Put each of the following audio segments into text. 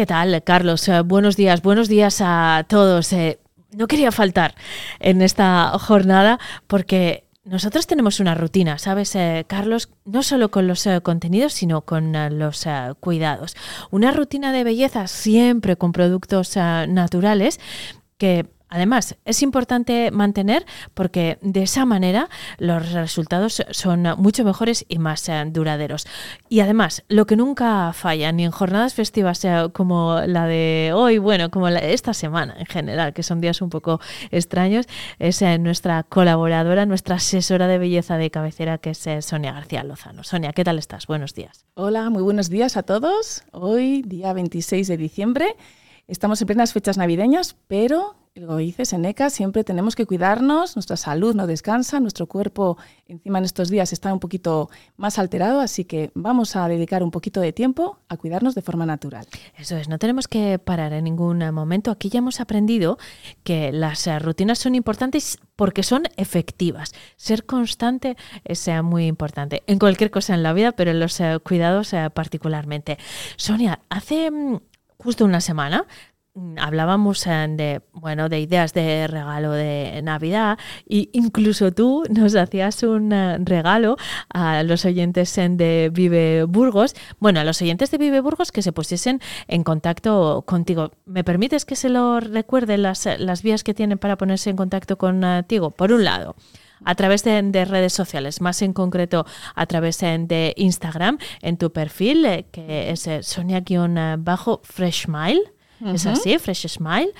¿Qué tal, Carlos? Eh, buenos días, buenos días a todos. Eh, no quería faltar en esta jornada porque nosotros tenemos una rutina, ¿sabes, eh, Carlos? No solo con los contenidos, sino con los cuidados. Una rutina de belleza siempre con productos naturales que Además, es importante mantener porque de esa manera los resultados son mucho mejores y más eh, duraderos. Y además, lo que nunca falla, ni en jornadas festivas como la de hoy, bueno, como la esta semana en general, que son días un poco extraños, es eh, nuestra colaboradora, nuestra asesora de belleza de cabecera, que es eh, Sonia García Lozano. Sonia, ¿qué tal estás? Buenos días. Hola, muy buenos días a todos. Hoy, día 26 de diciembre, estamos en plenas fechas navideñas, pero lo dices, Eneca, siempre tenemos que cuidarnos, nuestra salud no descansa, nuestro cuerpo encima en estos días está un poquito más alterado, así que vamos a dedicar un poquito de tiempo a cuidarnos de forma natural. Eso es, no tenemos que parar en ningún momento. Aquí ya hemos aprendido que las eh, rutinas son importantes porque son efectivas. Ser constante eh, muy importante en cualquier cosa en la vida, pero en los eh, cuidados particularmente. Sonia, hace mm, justo una semana Mm, hablábamos de bueno de ideas de regalo de Navidad e incluso tú nos hacías un eh, regalo a los oyentes de Vive Burgos bueno a los oyentes de Vive Burgos que se pusiesen en contacto contigo ¿me permites que se lo recuerde las, las vías que tienen para ponerse en contacto contigo? por un lado a través de, redes sociales, más en concreto a través de Instagram, en tu perfil, eh, que es Sonia-Freshmile. Es así, Fresh Smile.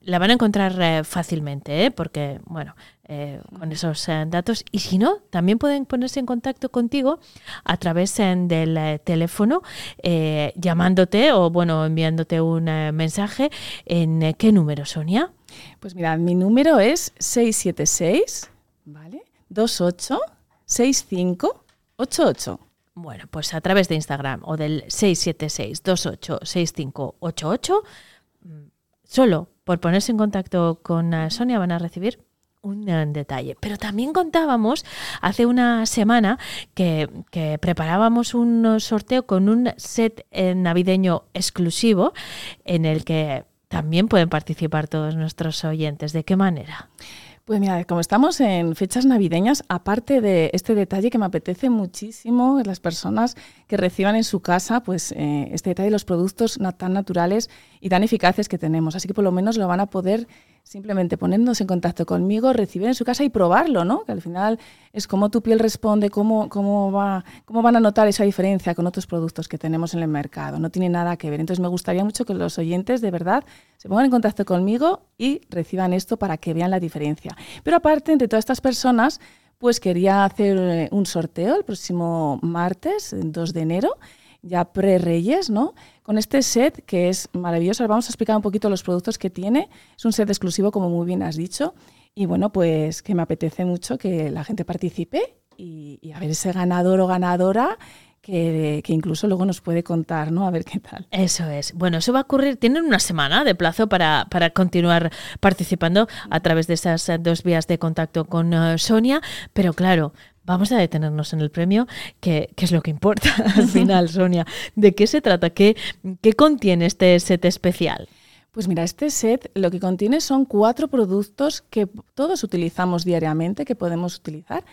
La van a encontrar eh, fácilmente, ¿eh? porque, bueno, eh, con esos datos. Y si no, también pueden ponerse en contacto contigo a través del teléfono, llamándote o, bueno, enviándote un mensaje. ¿En qué número, Sonia? Pues mira, mi número es 676, ¿vale? 28 65 88. Bueno, pues a través de Instagram o del 676-286588, mm, solo por ponerse en contacto con Sonia van a recibir un detalle. Pero también contábamos hace una semana que, preparábamos un sorteo con un set eh, navideño exclusivo en el que también pueden participar todos nuestros oyentes. ¿De qué manera? Pues mira, como estamos en fechas navideñas, aparte de este detalle que me apetece muchísimo, las personas que reciban en su casa, pues eh, este detalle de los productos tan naturales y tan eficaces que tenemos. Así que por lo menos lo van a poder simplemente poniéndose en contacto conmigo, recibir en su casa y probarlo, ¿no? Que al final es cómo tu piel responde, cómo, cómo, va, cómo van a notar esa diferencia con otros productos que tenemos en el mercado. No tiene nada que ver. Entonces me gustaría mucho que los oyentes de verdad se pongan en contacto conmigo y reciban esto para que vean la diferencia. Pero aparte, entre todas estas personas, pues quería hacer eh, un sorteo el próximo martes, 2 de enero, ya pre-Reyes, ¿no? Con este set que es maravilloso, vamos a explicar un poquito los productos que tiene. Es un set exclusivo, como muy bien has dicho. Y bueno, pues que me apetece mucho que la gente participe y, a ver ese ganador o ganadora que, incluso luego nos puede contar, ¿no? A ver qué tal. Eso es. Bueno, eso va a ocurrir, tienen una semana de plazo para, para continuar participando a través de esas dos vías de contacto con eh, Sonia, pero claro, vamos a detenernos en el premio, que, es lo que importa al final, Sonia. ¿De qué se trata? ¿Qué, ¿Qué contiene este set especial? Pues mira, este set lo que contiene son cuatro productos que todos utilizamos diariamente, que podemos utilizar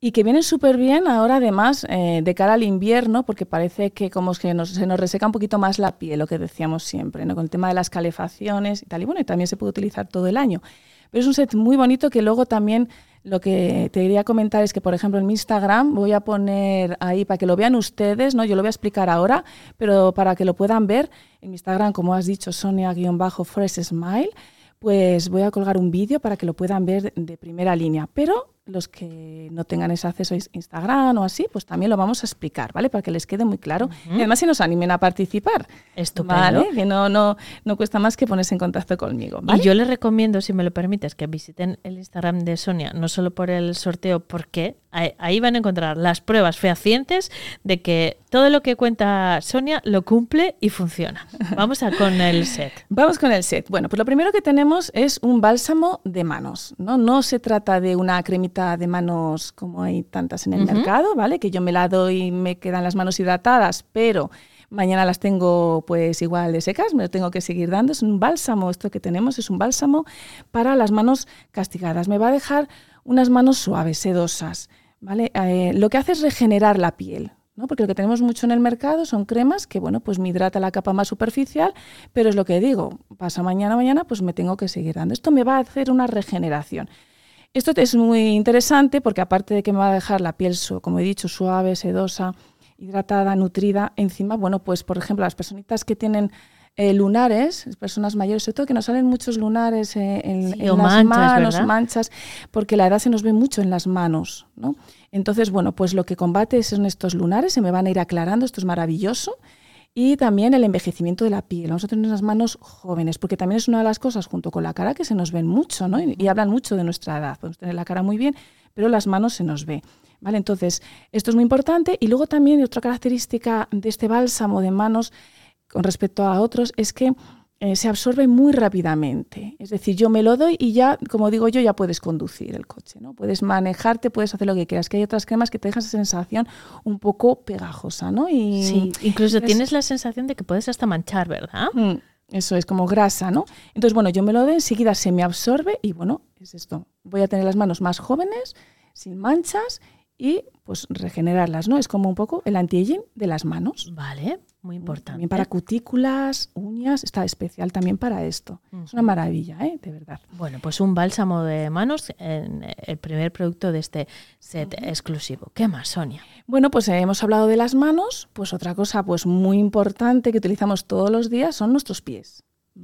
y que vienen súper bien ahora además eh, de cara al invierno, porque parece que como que se nos reseca un poquito más la piel, lo que decíamos siempre, ¿no? con el tema de las calefacciones y tal. Y bueno, y también se puede utilizar todo el año. Pero es un set muy bonito que luego también lo que te quería comentar es que, por ejemplo, en mi Instagram voy a poner ahí para que lo vean ustedes, ¿no? Yo lo voy a explicar ahora, pero para que lo puedan ver, en mi Instagram, como has dicho, Sonia-Fresh Smile, pues voy a colgar un vídeo para que lo puedan ver de primera línea. Pero los que no tengan ese acceso a Instagram o así, pues también lo vamos a explicar, ¿vale? Para que les quede muy claro. Y además se nos animen a participar. Estupendo. ¿Vale? Que no, no, no cuesta más que ponerse en contacto conmigo. Y yo les recomiendo, si me lo permites, que visiten el Instagram de Sonia, no solo por el sorteo, porque ahí van a encontrar las pruebas fehacientes de que todo lo que cuenta Sonia lo cumple y funciona. Vamos a con el set. Vamos con el set. Bueno, pues lo primero que tenemos es un bálsamo de manos. No, no se trata de una cremita de manos como hay tantas en el mercado, ¿vale? Que yo me la doy y me quedan las manos hidratadas, pero mañana las tengo pues igual de secas, me lo tengo que seguir dando. Es un bálsamo, esto que tenemos es un bálsamo para las manos castigadas. Me va a dejar unas manos suaves, sedosas. ¿vale? Eh, lo que hace es regenerar la piel. ¿no? Porque lo que tenemos mucho en el mercado son cremas que, bueno, pues me hidrata la capa más superficial, pero es lo que digo, pasa mañana, mañana, pues me tengo que seguir dando. Esto me va a hacer una regeneración. Esto es muy interesante porque aparte de que me va a dejar la piel, como he dicho, suave, sedosa, hidratada, nutrida, encima, bueno, pues por ejemplo, las personitas que tienen eh, lunares, personas mayores, sobre todo que nos salen muchos lunares eh, en, las manos, manchas, porque la edad se nos ve mucho en las manos, ¿no? Entonces, bueno, pues lo que combate son estos lunares, se me van a ir aclarando, esto es maravilloso. Y también el envejecimiento de la piel. Vamos a tener unas manos jóvenes, porque también es una de las cosas, junto con la cara, que se nos ven mucho, ¿no? Y, hablan mucho de nuestra edad. Podemos tener la cara muy bien, pero las manos se nos ve. ¿Vale? Entonces, esto es muy importante. Y luego también otra característica de este bálsamo de manos con respecto a otros es que eh, se absorbe muy rápidamente. Es decir, yo me lo doy y ya, como digo yo, ya puedes conducir el coche, ¿no? Puedes manejarte, puedes hacer lo que quieras. Que hay otras cremas que te dejan esa sensación un poco pegajosa, ¿no? Y sí, incluso tienes la sensación de que puedes hasta manchar, ¿verdad? Mm, eso es como grasa, ¿no? Entonces, bueno, yo me lo doy, enseguida se me absorbe y bueno, es esto. Voy a tener las manos más jóvenes, sin manchas y pues regenerarlas, ¿no? Es como un poco el anti-aging de las manos. Vale, muy importante. También para cutículas, uñas, está especial también para esto. Es una maravilla, ¿eh? De verdad. Bueno, pues un bálsamo de manos, en el primer producto de este set exclusivo. ¿Qué más, Sonia? Bueno, pues eh, hemos hablado de las manos, pues otra cosa pues muy importante que utilizamos todos los días son nuestros pies.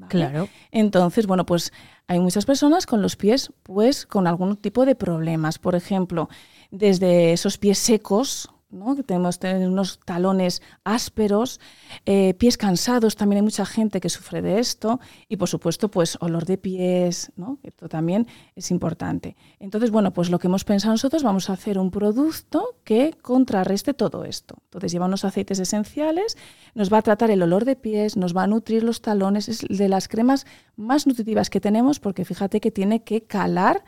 Claro. Entonces, bueno, pues hay muchas personas con los pies, pues con algún tipo de problemas. Por ejemplo, desde esos pies secos, ¿no? que tenemos unos talones ásperos, eh, pies cansados, también hay mucha gente que sufre de esto, y por supuesto, pues olor de pies, ¿no? esto también es importante. Entonces, bueno, pues lo que hemos pensado nosotros, vamos a hacer un producto que contrarreste todo esto. Entonces, lleva unos aceites esenciales, nos va a tratar el olor de pies, nos va a nutrir los talones, es de las cremas más nutritivas que tenemos, porque fíjate que tiene que calar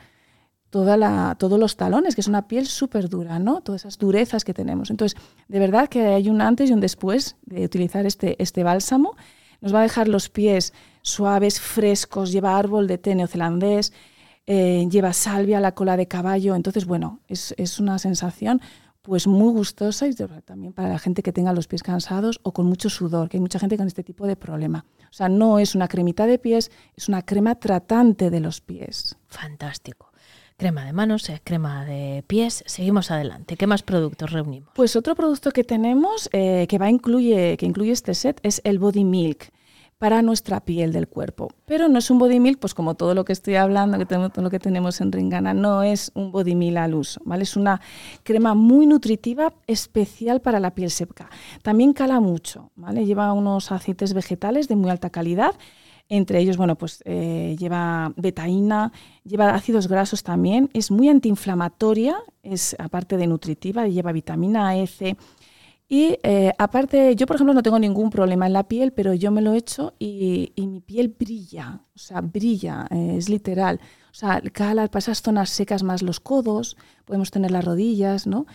toda la, todos los talones, que es una piel súper dura, ¿no? Todas esas durezas que tenemos. Entonces, de verdad que hay un antes y un después de utilizar este, este bálsamo. Nos va a dejar los pies suaves, frescos, lleva árbol de té neozelandés, eh, lleva salvia, la cola de caballo. Entonces, bueno, es, es una sensación pues muy gustosa y también para la gente que tenga los pies cansados o con mucho sudor, que hay mucha gente con este tipo de problema. O sea, no es una cremita de pies, es una crema tratante de los pies. Fantástico crema de manos, eh, crema de pies. Seguimos adelante. ¿Qué más productos reunimos? Pues otro producto que tenemos eh, que va incluye que incluye este set es el Body Milk para nuestra piel del cuerpo. Pero no es un body milk, pues como todo lo que estoy hablando, que tenemos, todo lo que tenemos en Ringana, no es un body milk al uso, ¿vale? Es una crema muy nutritiva, especial para la piel seca. También cala mucho, ¿vale? Lleva unos aceites vegetales de muy alta calidad entre ellos, bueno, pues eh, lleva betaína, lleva ácidos grasos también, es muy antiinflamatoria, es aparte de nutritiva, lleva vitamina E, C. Y eh, aparte, yo por ejemplo no tengo ningún problema en la piel, pero yo me lo he hecho y, mi piel brilla, o sea, brilla, eh, es literal. O sea, cala para esas zonas secas más los codos, podemos tener las rodillas, ¿no?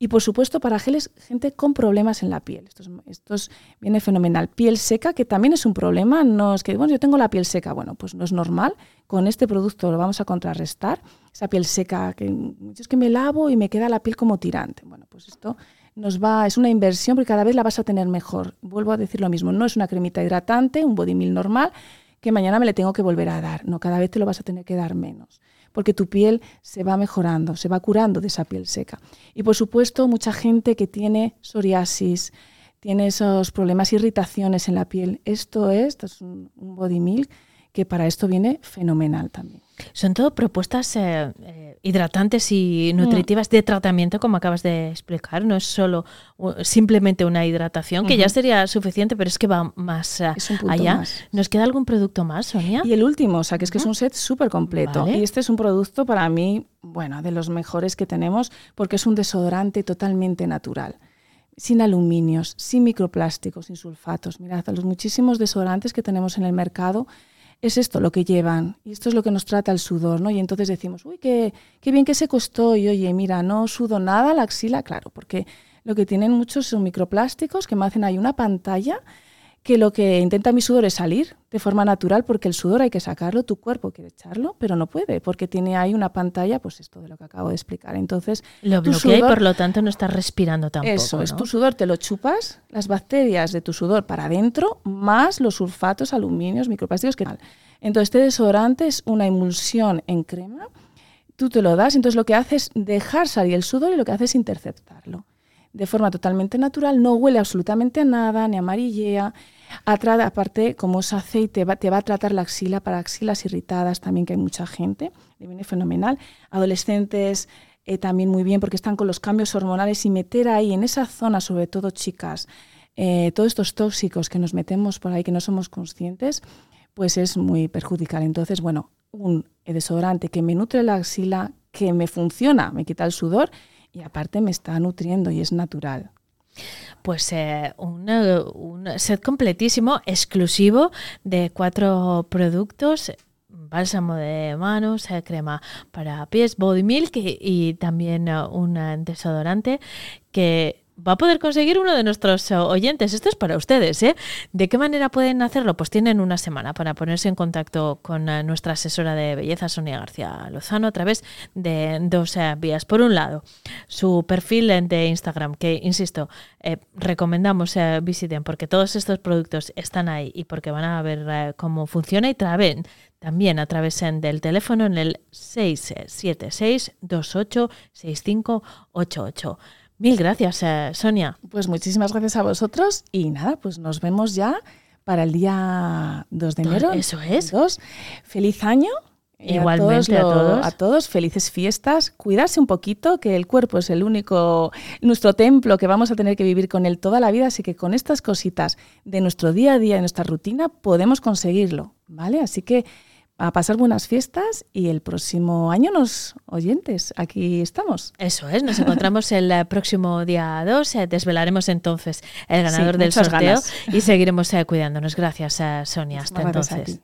Y por supuesto para geles, gente con problemas en la piel. Esto, es, viene fenomenal. Piel seca, que también es un problema. No es que, bueno, yo tengo la piel seca. Bueno, pues no es normal. Con este producto lo vamos a contrarrestar. Esa piel seca, que es que me lavo y me queda la piel como tirante. Bueno, pues esto nos va, es una inversión porque cada vez la vas a tener mejor. Vuelvo a decir lo mismo, no es una cremita hidratante, un body meal normal, que mañana me le tengo que volver a dar. No, cada vez te lo vas a tener que dar menos porque tu piel se va mejorando, se va curando de esa piel seca. Y por supuesto, mucha gente que tiene psoriasis, tiene esos problemas, irritaciones en la piel. Esto es, esto es un, un body milk que para esto viene fenomenal también. Son todo propuestas eh, eh, hidratantes y nutritivas de tratamiento, como acabas de explicar. No es solo simplemente una hidratación, que ya sería suficiente, pero es que va más eh, allá. ¿Nos queda algún producto más, Sonia? Y el último, o sea, que es que es un set súper completo. Y este es un producto para mí, bueno, de los mejores que tenemos, porque es un desodorante totalmente natural sin aluminios, sin microplásticos, sin sulfatos. Mirad, los muchísimos desodorantes que tenemos en el mercado es esto lo que llevan y esto es lo que nos trata el sudor, ¿no? Y entonces decimos, uy, qué, qué bien que se costó y oye, mira, no sudo nada la axila, claro, porque lo que tienen muchos son microplásticos que me hacen ahí una pantalla que lo que intenta mi sudor es salir de forma natural, porque el sudor hay que sacarlo, tu cuerpo quiere echarlo, pero no puede, porque tiene ahí una pantalla, pues esto de lo que acabo de explicar. Entonces, lo bloquea y por lo tanto no estás respirando tampoco. Eso, es tu sudor, te lo chupas, las bacterias de tu sudor para adentro, más los sulfatos, aluminios, microplásticos que Entonces, este desodorante es una emulsión en crema, tú te lo das, entonces lo que hace es dejar salir el sudor y lo que hace es interceptarlo de forma totalmente natural, no huele absolutamente a nada, ni amarillea, aparte, como es aceite, te va a tratar la axila para axilas irritadas también, que hay mucha gente, le viene fenomenal. Adolescentes eh, también muy bien porque están con los cambios hormonales y meter ahí en esa zona, sobre todo chicas, eh, todos estos tóxicos que nos metemos por ahí que no somos conscientes, pues es muy perjudicial. Entonces, bueno, un desodorante que me nutre la axila, que me funciona, me quita el sudor y aparte me está nutriendo y es natural. Pues eh, un, set completísimo, exclusivo de cuatro productos bálsamo de manos, eh, crema para pies, body milk y, también eh, un desodorante que va a poder conseguir uno de nuestros eh, oyentes. Esto es para ustedes, ¿eh? ¿De qué manera pueden hacerlo? Pues tienen una semana para ponerse en contacto con eh, nuestra asesora de belleza, Sonia García Lozano, a través de dos eh, vías. Por un lado, su perfil de Instagram, que, insisto, recomendamos visiten porque todos estos productos están ahí y porque van a ver cómo funciona y también a través del teléfono en el 676 28 6588. Mil gracias, eh, Sonia. Pues muchísimas gracias a vosotros y nada, pues nos vemos ya para el día 2 de enero. Eso es. Feliz año. Igualmente a todos, a todos. felices fiestas. Cuidarse un poquito, que el cuerpo es el único, nuestro templo que vamos a tener que vivir con él toda la vida, así que con estas cositas de nuestro día a día, de nuestra rutina, podemos conseguirlo, ¿vale? Así que a pasar buenas fiestas y el próximo año nos oyentes, aquí estamos. Eso es, nos encontramos el eh, próximo día 2, eh, desvelaremos entonces el ganador del sorteo y seguiremos eh, cuidándonos. Gracias, Sonia. Hasta entonces.